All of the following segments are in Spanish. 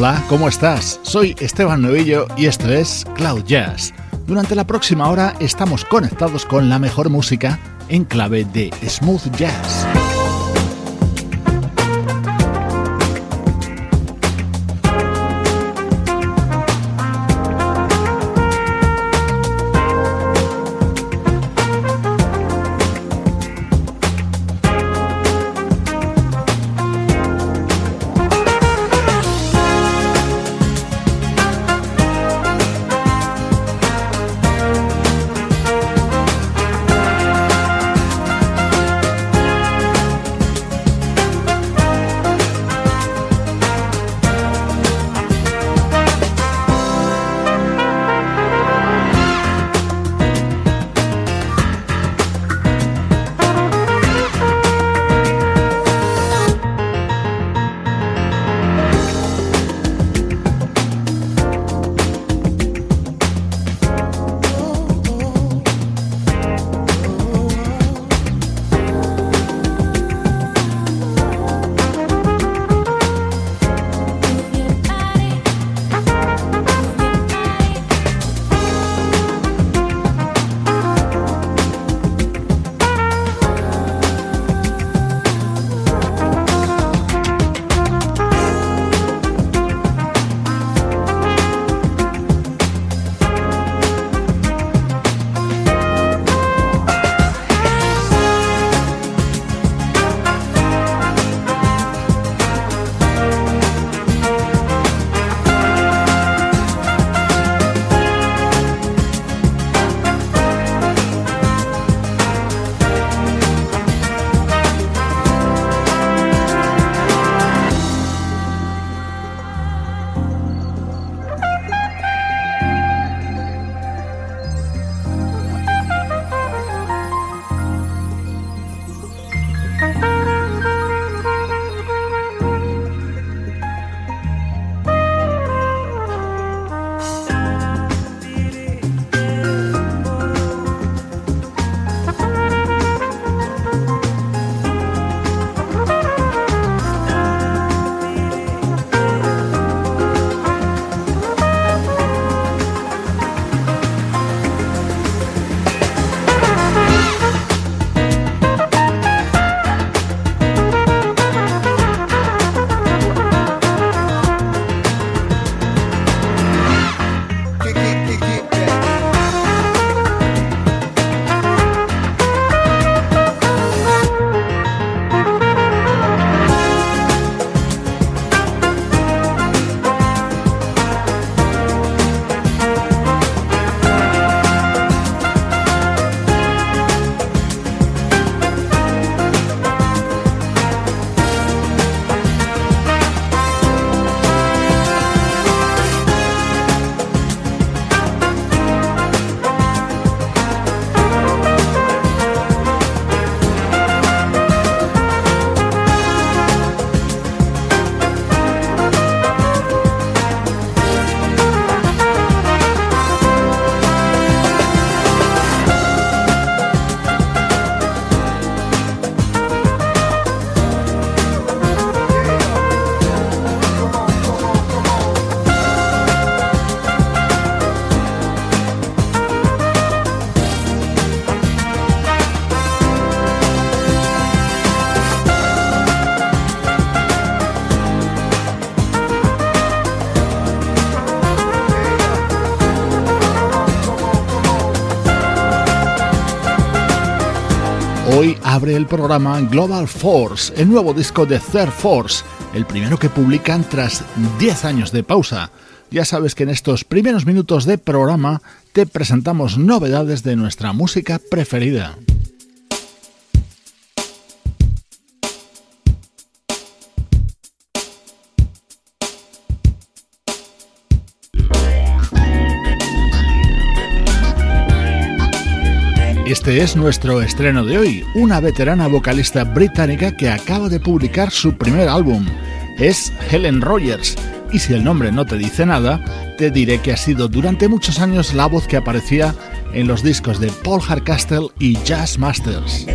Hola, ¿cómo estás? Soy Esteban Novillo y esto es Cloud Jazz. Durante la próxima hora estamos conectados con la mejor música en clave de smooth jazz. Programa Global Force, el nuevo disco de Third Force, el primero que publican tras 10 años de pausa. Ya sabes que en estos primeros minutos de programa te presentamos novedades de nuestra música preferida. Este es nuestro estreno de hoy, una veterana vocalista británica que acaba de publicar su primer álbum. Es Helen Rogers, y si el nombre no te dice nada, te diré que ha sido durante muchos años la voz que aparecía en los discos de Paul Hardcastle y Jazz Masters.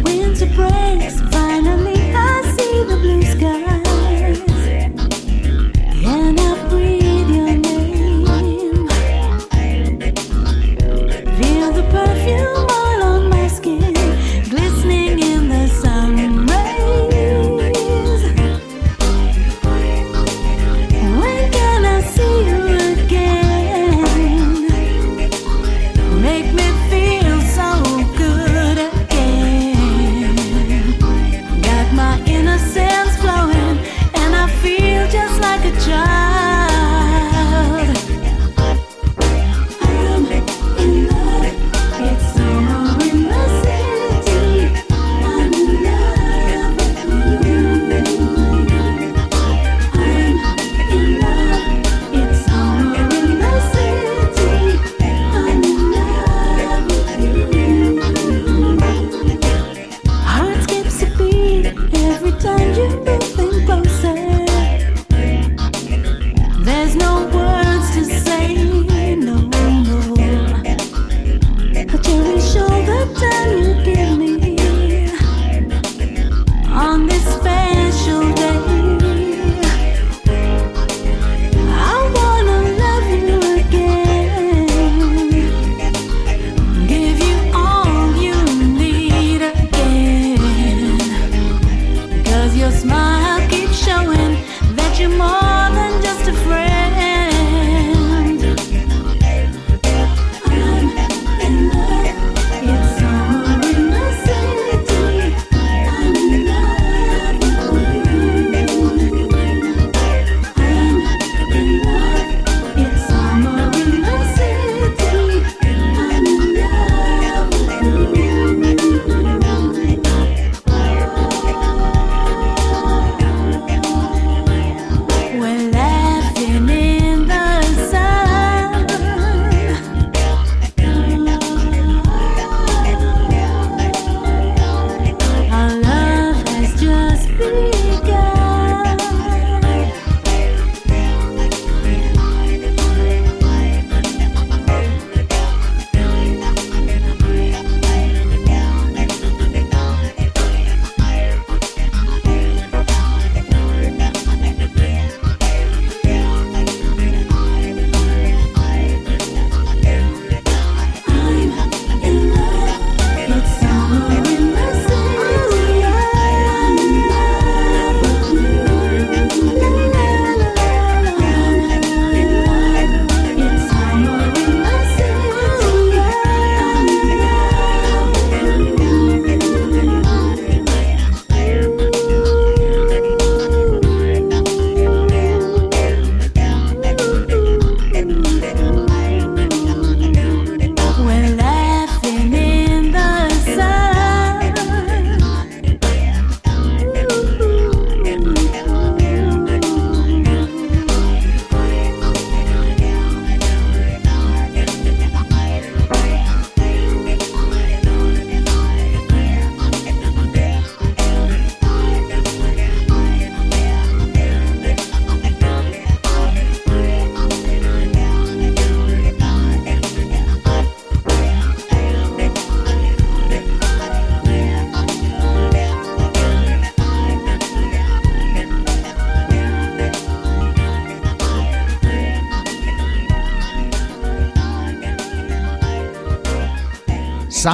your smile keeps showing that you're more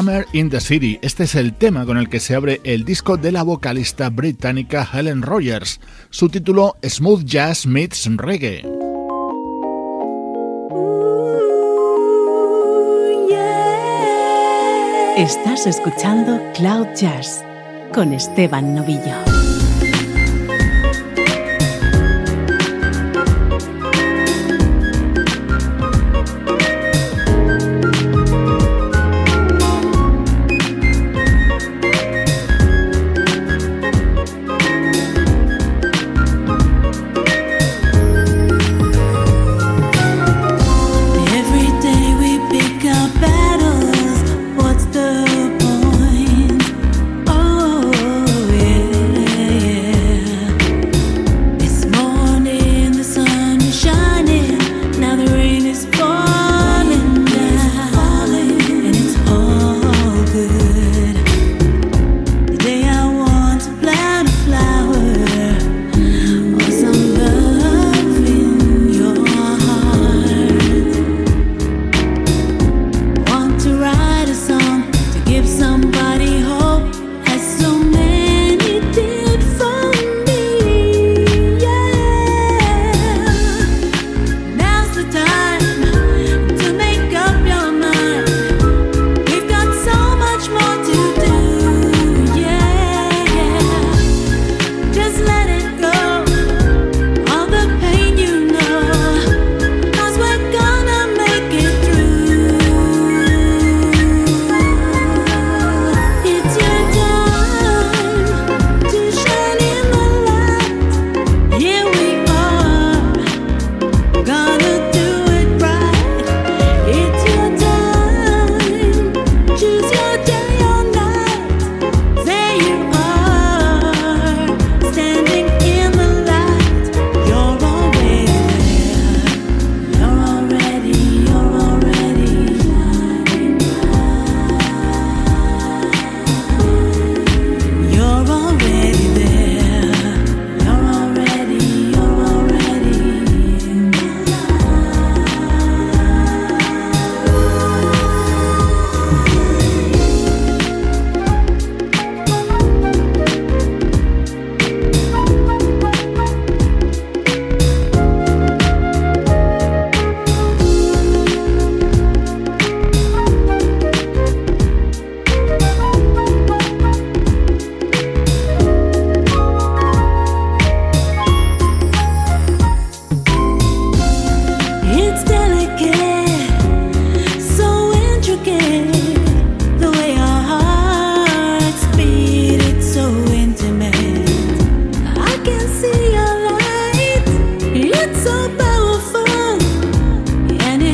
Summer in the City. Este es el tema con el que se abre el disco de la vocalista británica Helen Rogers. Su título Smooth Jazz Meets Reggae. Estás escuchando Cloud Jazz con Esteban Novillo.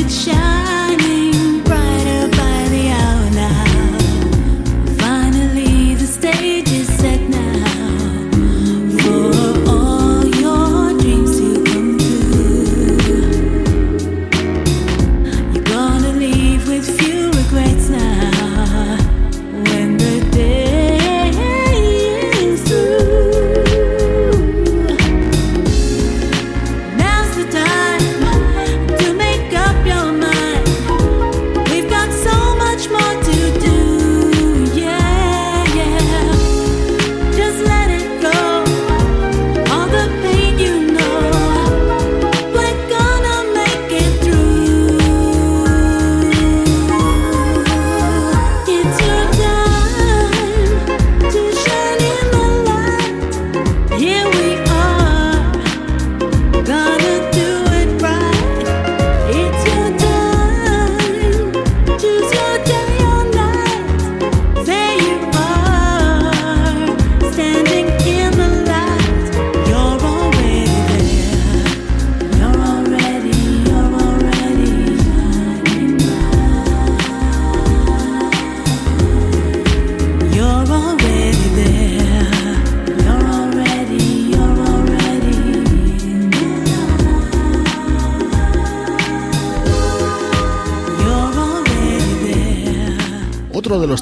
想。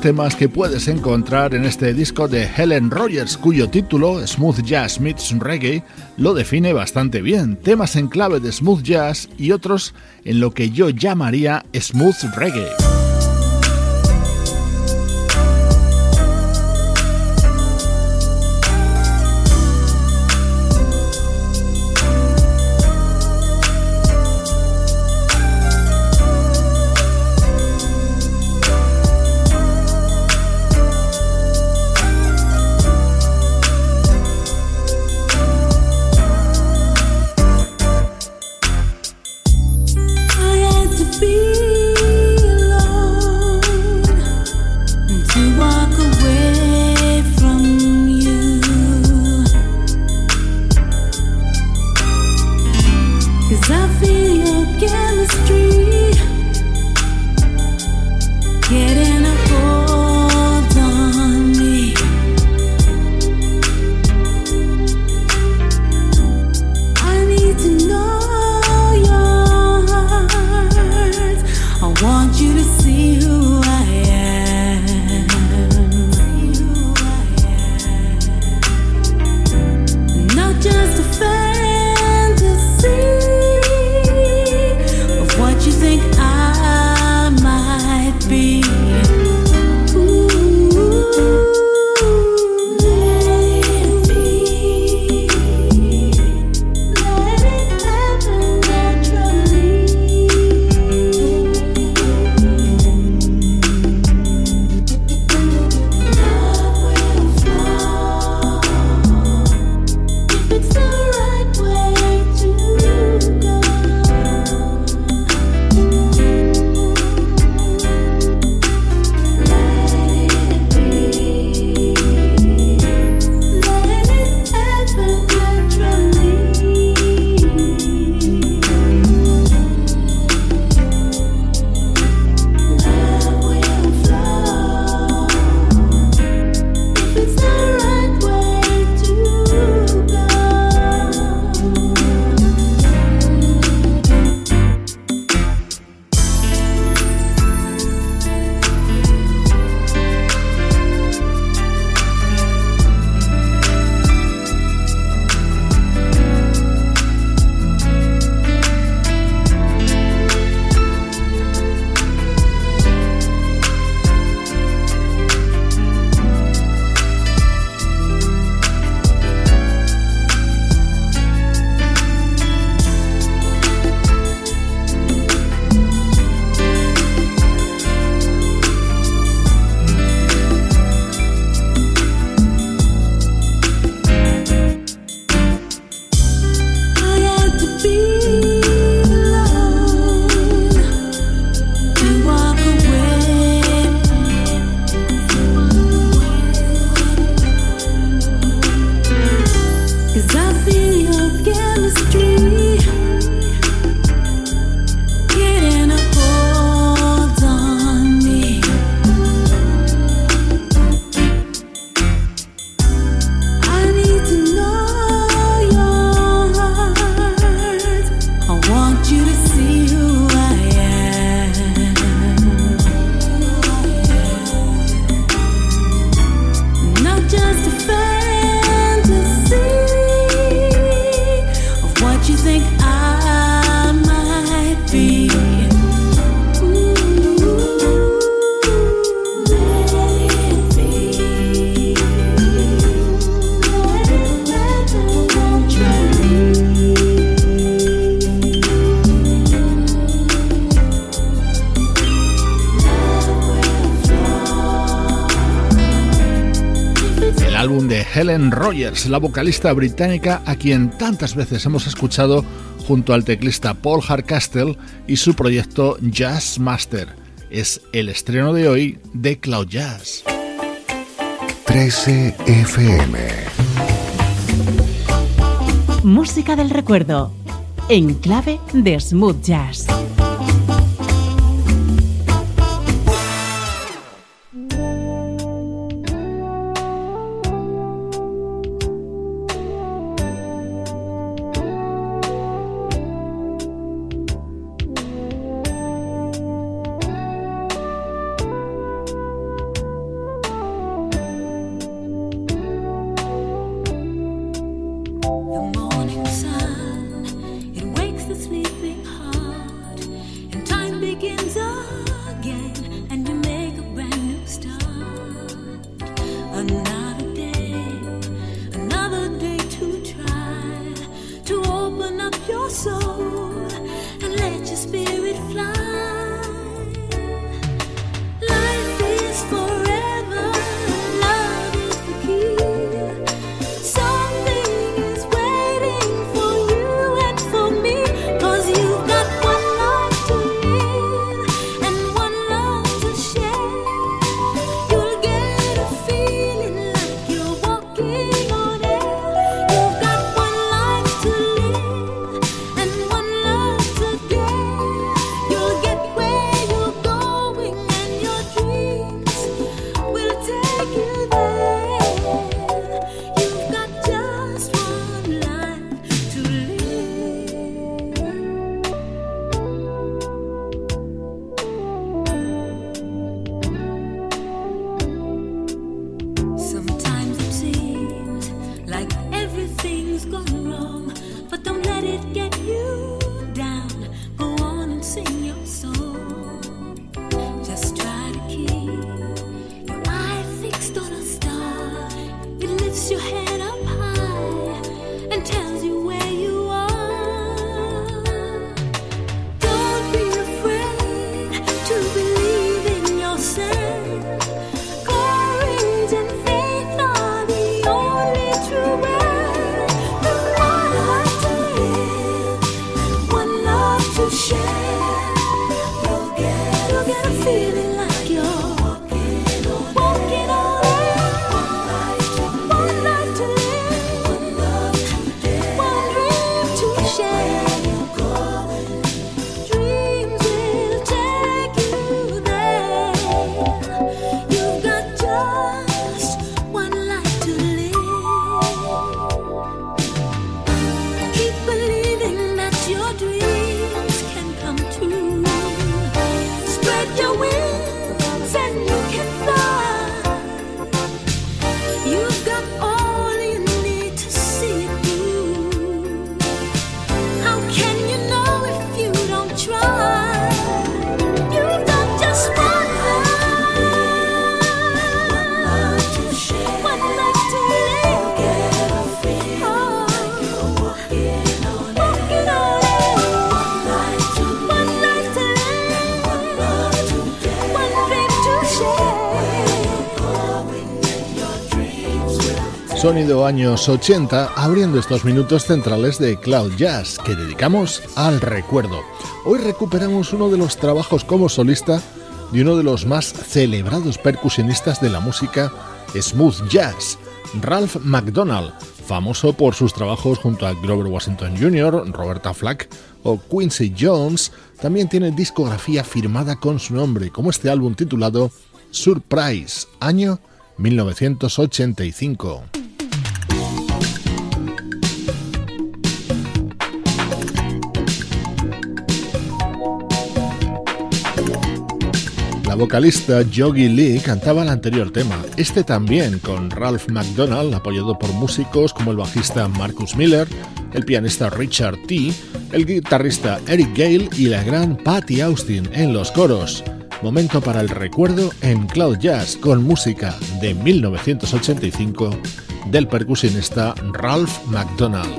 Temas que puedes encontrar en este disco de Helen Rogers, cuyo título, Smooth Jazz Meets Reggae, lo define bastante bien. Temas en clave de smooth jazz y otros en lo que yo llamaría smooth reggae. Rogers, la vocalista británica a quien tantas veces hemos escuchado junto al teclista Paul Hardcastle y su proyecto Jazz Master. Es el estreno de hoy de Cloud Jazz. 13 FM. Música del recuerdo, en clave de smooth jazz. Sonido años 80, abriendo estos minutos centrales de Cloud Jazz que dedicamos al recuerdo. Hoy recuperamos uno de los trabajos como solista de uno de los más celebrados percusionistas de la música smooth jazz, Ralph McDonald, famoso por sus trabajos junto a Grover Washington Jr., Roberta Flack o Quincy Jones, también tiene discografía firmada con su nombre, como este álbum titulado Surprise, año 1985. La vocalista Yogi Lee cantaba el anterior tema, este también con Ralph McDonald, apoyado por músicos como el bajista Marcus Miller, el pianista Richard T., el guitarrista Eric Gale y la gran Patty Austin en los coros. Momento para el recuerdo en Cloud Jazz con música de 1985 del percusionista Ralph McDonald.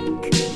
Bye.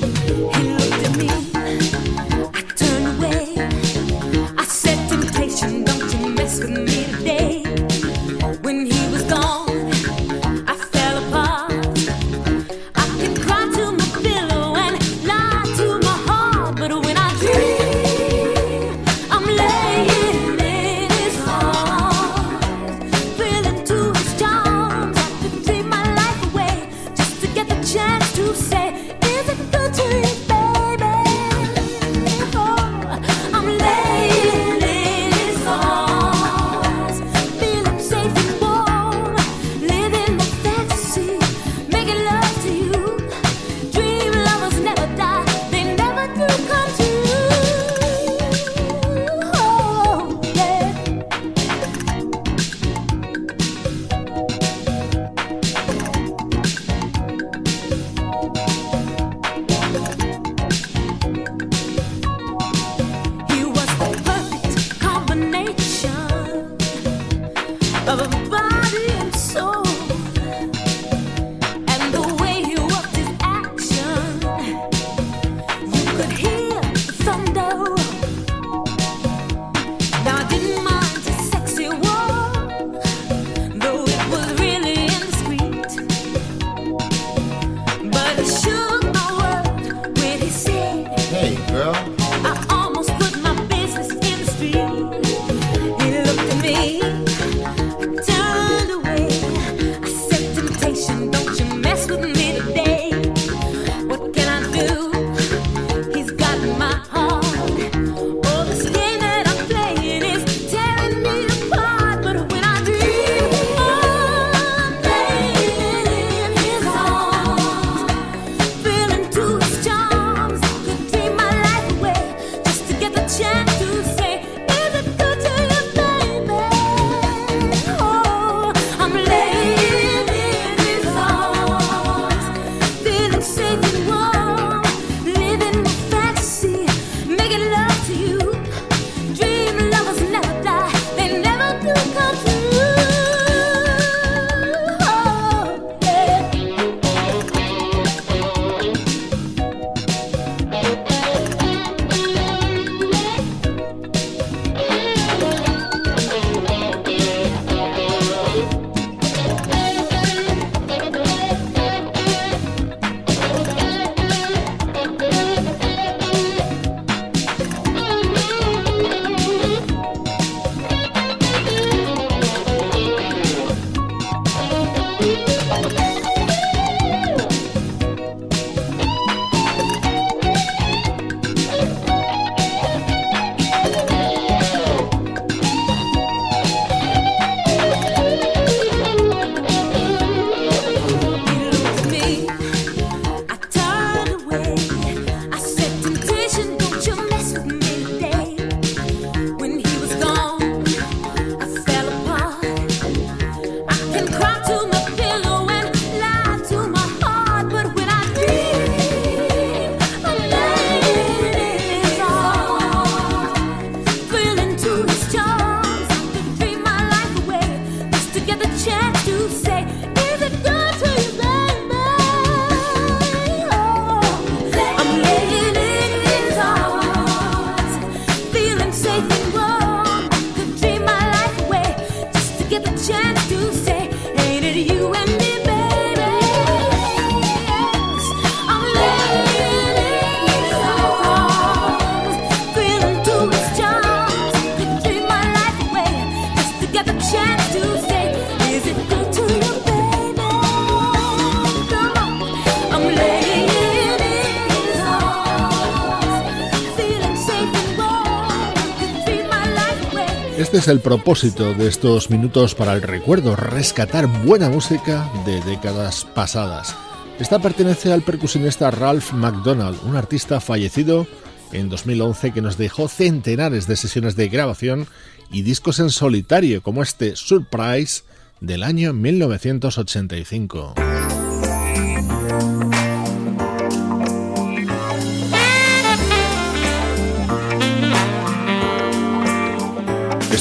Es el propósito de estos minutos para el recuerdo, rescatar buena música de décadas pasadas. Esta pertenece al percusionista Ralph McDonald, un artista fallecido en 2011 que nos dejó centenares de sesiones de grabación y discos en solitario como este Surprise del año 1985.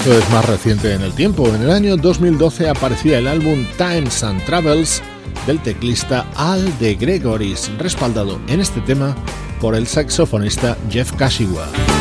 Esto es más reciente en el tiempo. En el año 2012 aparecía el álbum Times and Travels del teclista Al de Gregoris, respaldado en este tema por el saxofonista Jeff Kashiwa.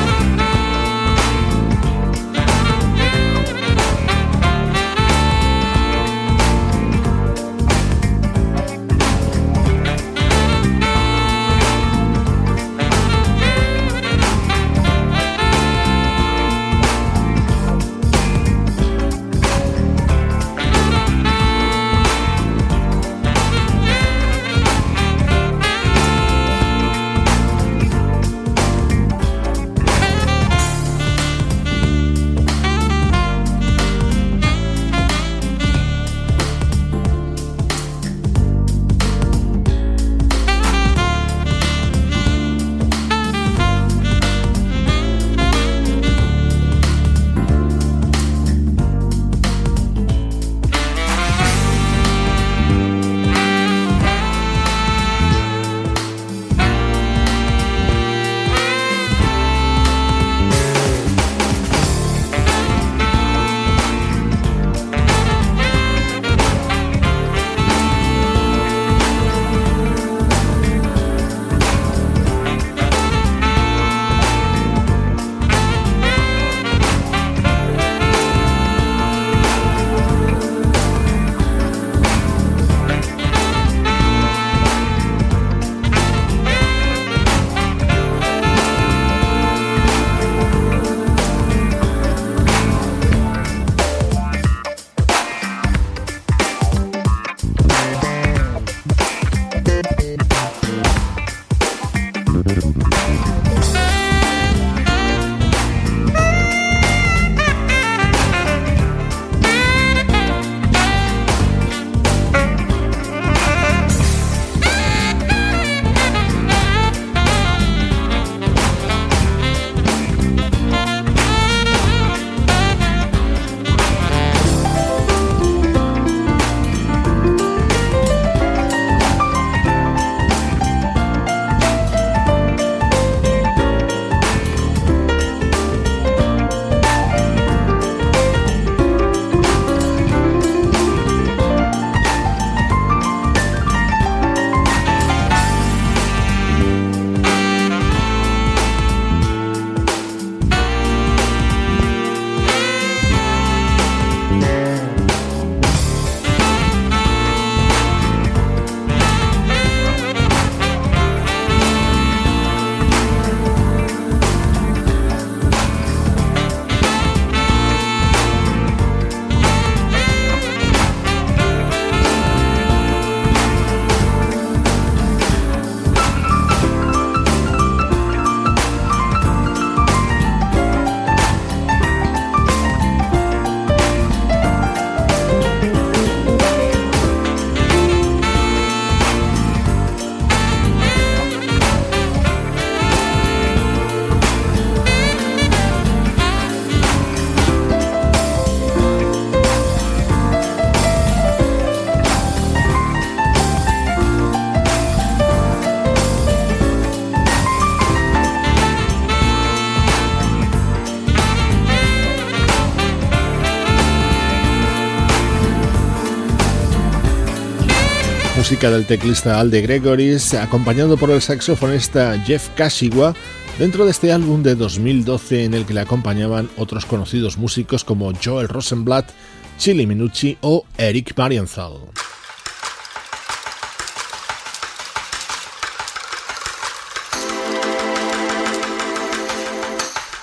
Del teclista Alde Gregoris, acompañado por el saxofonista Jeff Kashiwa, dentro de este álbum de 2012 en el que le acompañaban otros conocidos músicos como Joel Rosenblatt, Chili Minucci o Eric Marienthal.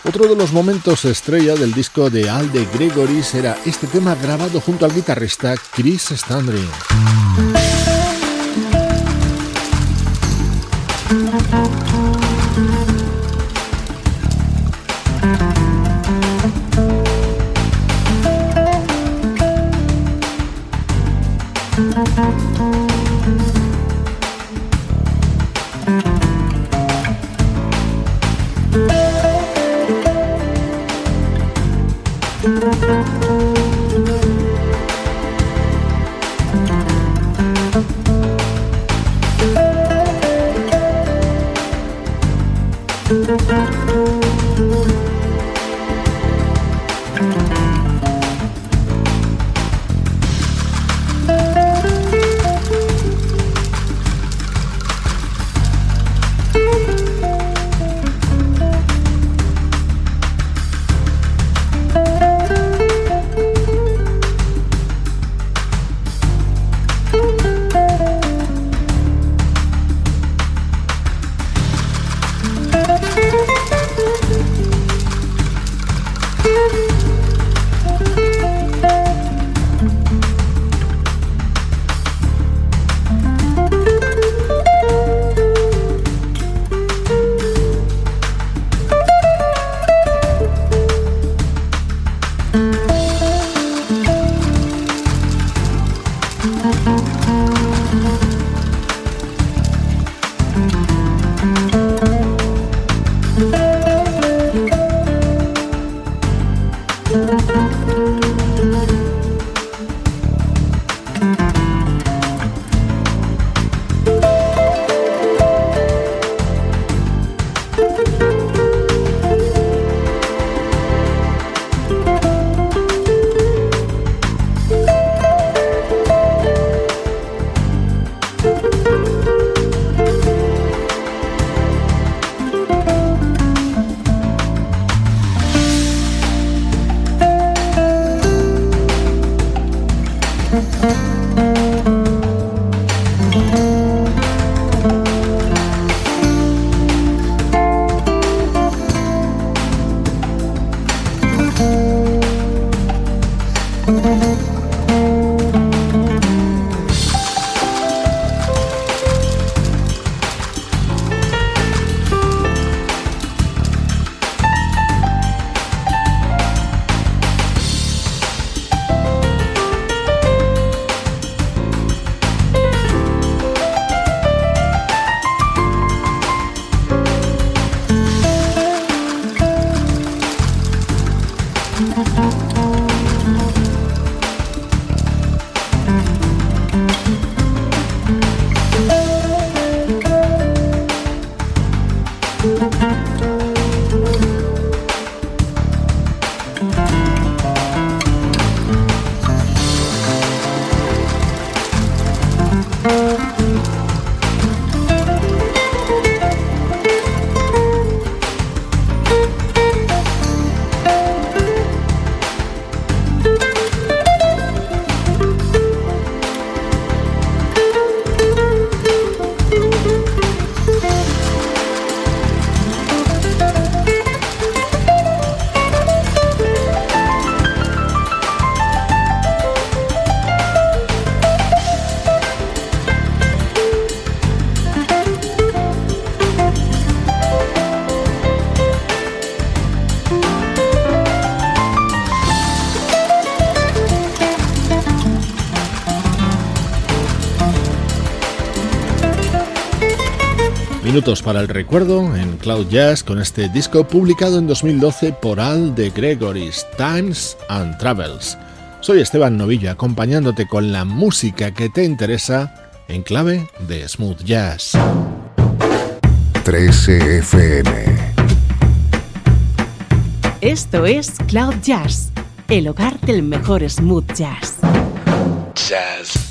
Otro de los momentos estrella del disco de Alde Gregoris era este tema grabado junto al guitarrista Chris Standring. Thank you. Minutos para el recuerdo en Cloud Jazz con este disco publicado en 2012 por Al de Gregory's Times and Travels. Soy Esteban Novillo acompañándote con la música que te interesa en clave de smooth jazz. 13 FM. Esto es Cloud Jazz, el hogar del mejor smooth jazz. Jazz.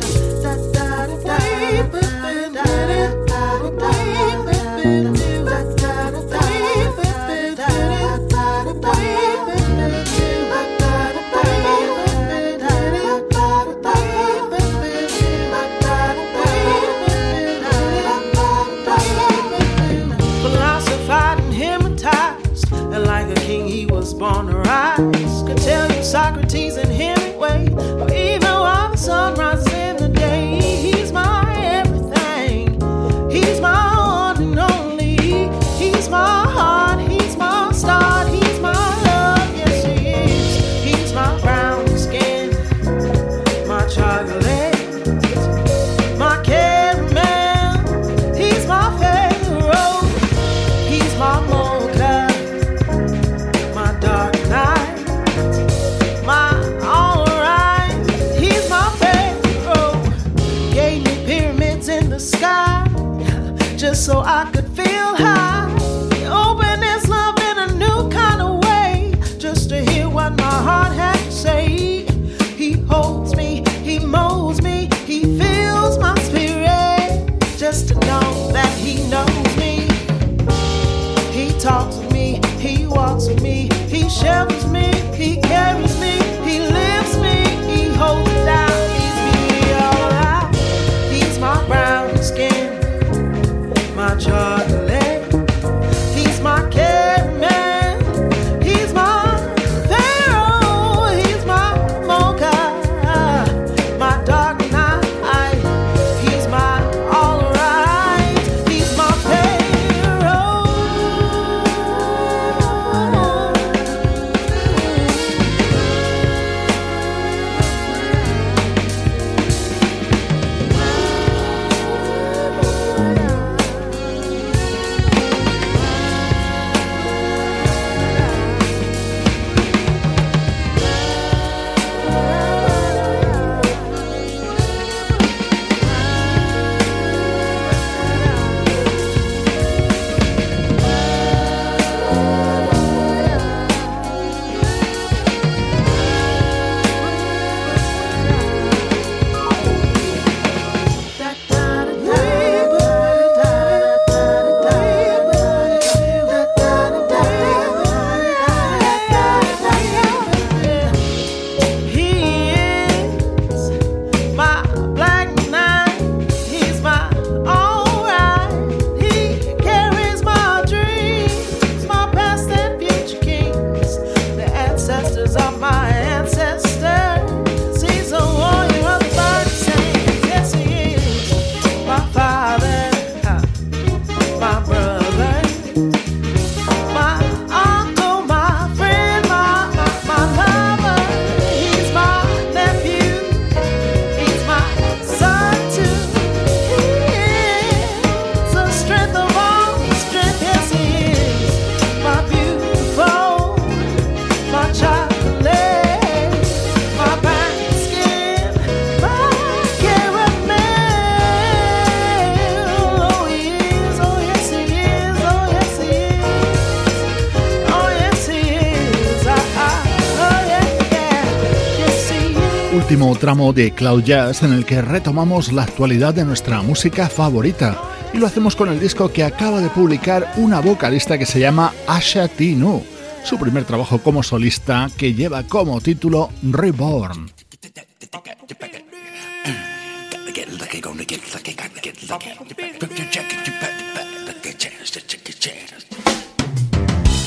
Tramo de Cloud Jazz en el que retomamos la actualidad de nuestra música favorita y lo hacemos con el disco que acaba de publicar una vocalista que se llama Asha Tinu, su primer trabajo como solista que lleva como título Reborn.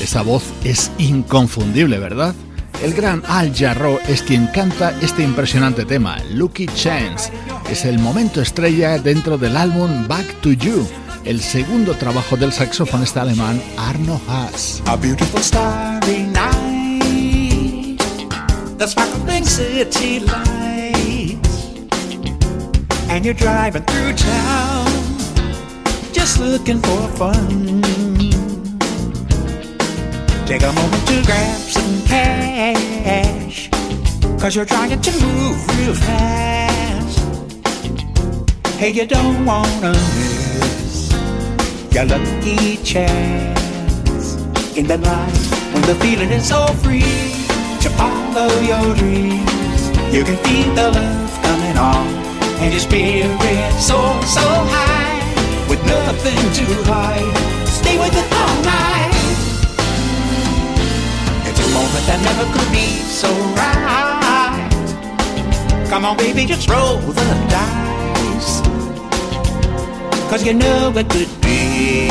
Esa voz es inconfundible, ¿verdad? El gran Al Jarro es quien canta este impresionante tema, Lucky Chance. Es el momento estrella dentro del álbum Back to You, el segundo trabajo del saxofonista alemán Arno Haas. A beautiful starry night, and you're driving through town, just looking for fun. Take a moment to grab some cash. Cause you're trying to move real fast. Hey, you don't wanna miss your lucky chance. In the night when the feeling is so free to follow your dreams. You can feel the love coming on. And your spirit so, so high. With nothing to hide. Stay with it moment that never could be so right. Come on, baby, just roll the dice. Cause you know it could be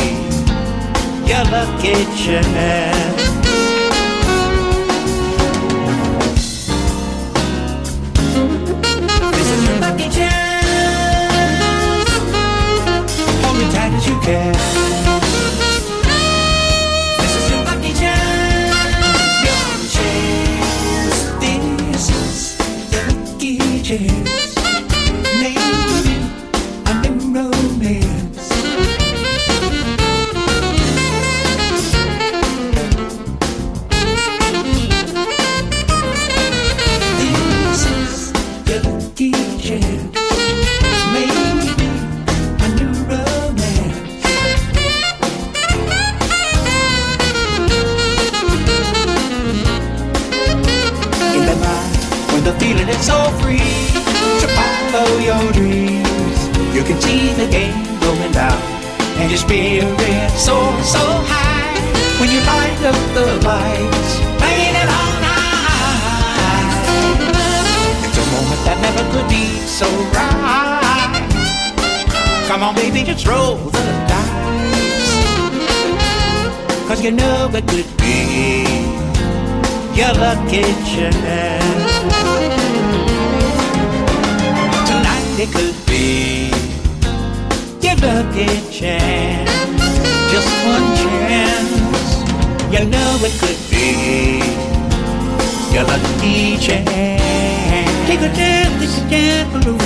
your lucky chance. This is your lucky chance. Hold me tight as you can. kitchen. Tonight it could be your lucky chance, just one chance. You know it could be your lucky chance. Take a chance, take a chance, blue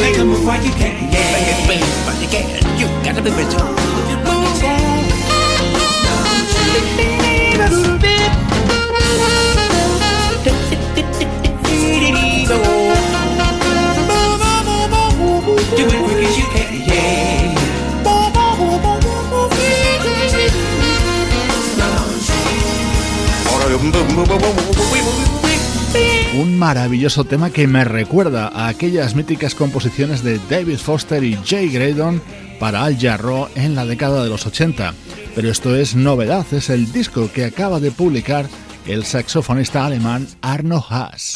Make a move while you can, yeah. Make a move while you can. You gotta be rich. Un maravilloso tema que me recuerda a aquellas míticas composiciones de David Foster y Jay Graydon para Al Jarro en la década de los 80. Pero esto es novedad, es el disco que acaba de publicar el saxofonista alemán Arno Haas.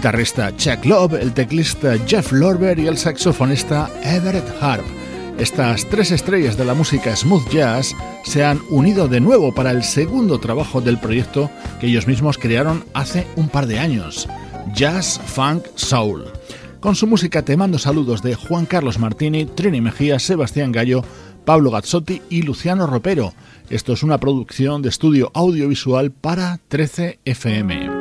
Guitarrista Chuck Love, el teclista Jeff Lorber y el saxofonista Everett Harp. Estas tres estrellas de la música smooth jazz se han unido de nuevo para el segundo trabajo del proyecto que ellos mismos crearon hace un par de años, Jazz Funk Soul. Con su música te mando saludos de Juan Carlos Martini, Trini Mejía, Sebastián Gallo, Pablo Gazzotti y Luciano Ropero. Esto es una producción de estudio audiovisual para 13 FM.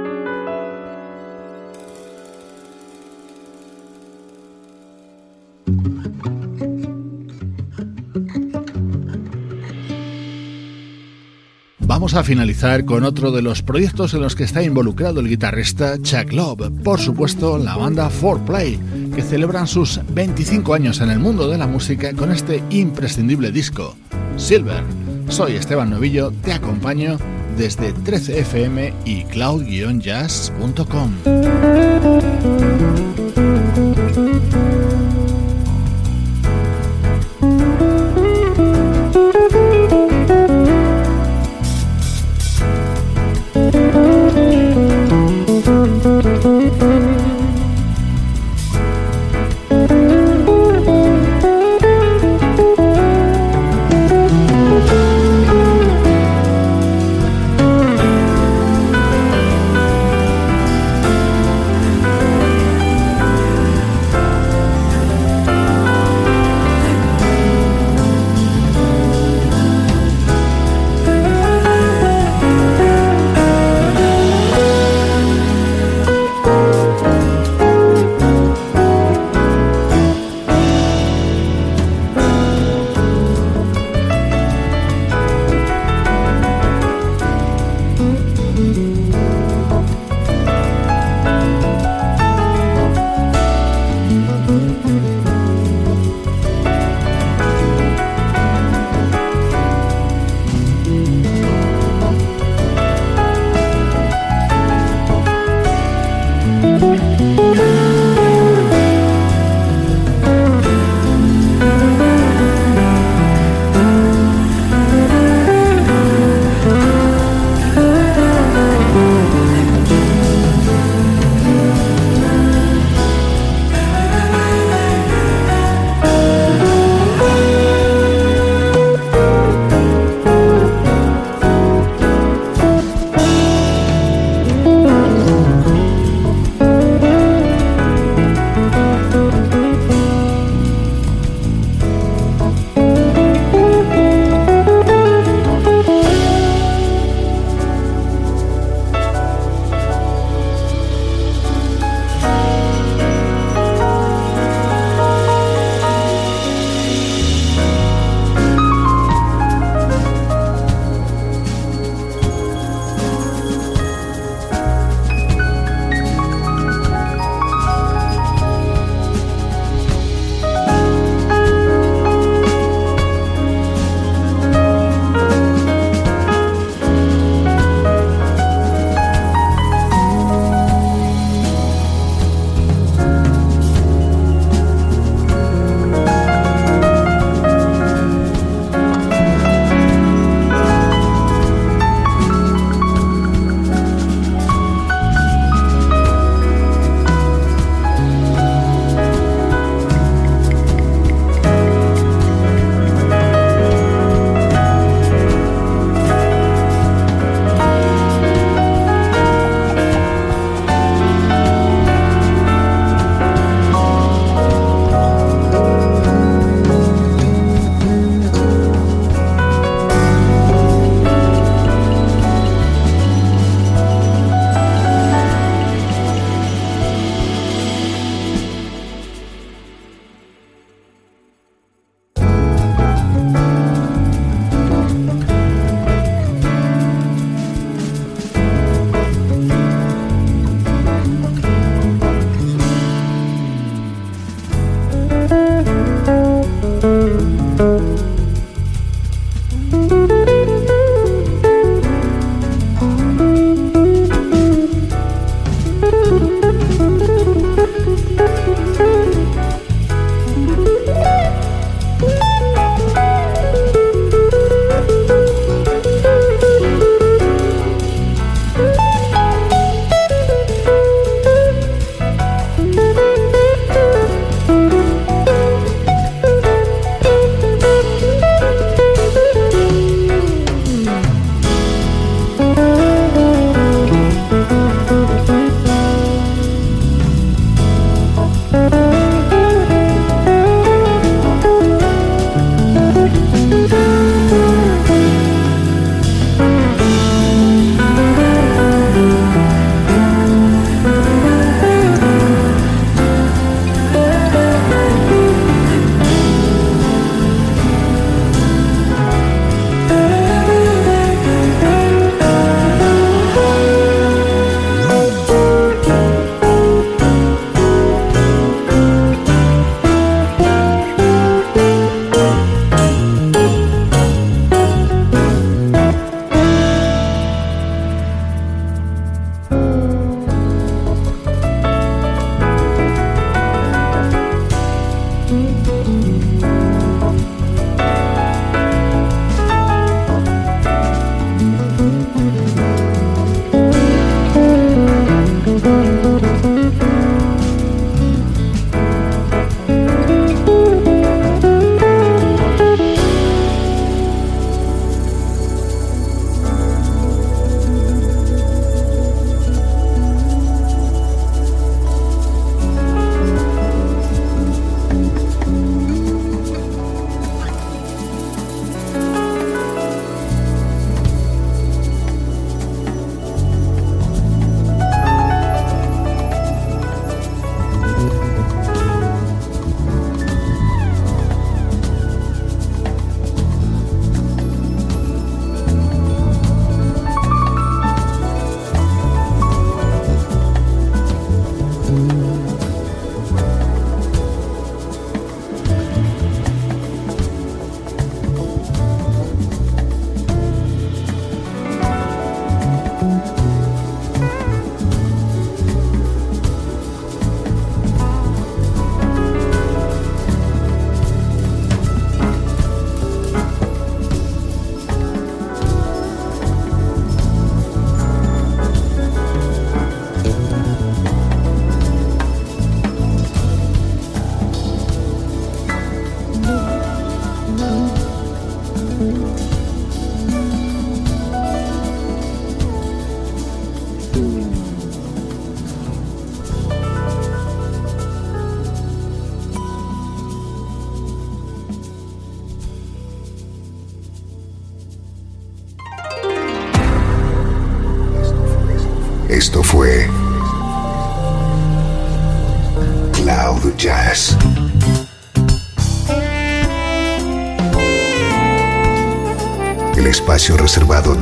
Vamos a finalizar con otro de los proyectos en los que está involucrado el guitarrista Chuck Love, por supuesto la banda 4Play, que celebran sus 25 años en el mundo de la música con este imprescindible disco, Silver. Soy Esteban Novillo, te acompaño desde 13fm y cloud-jazz.com.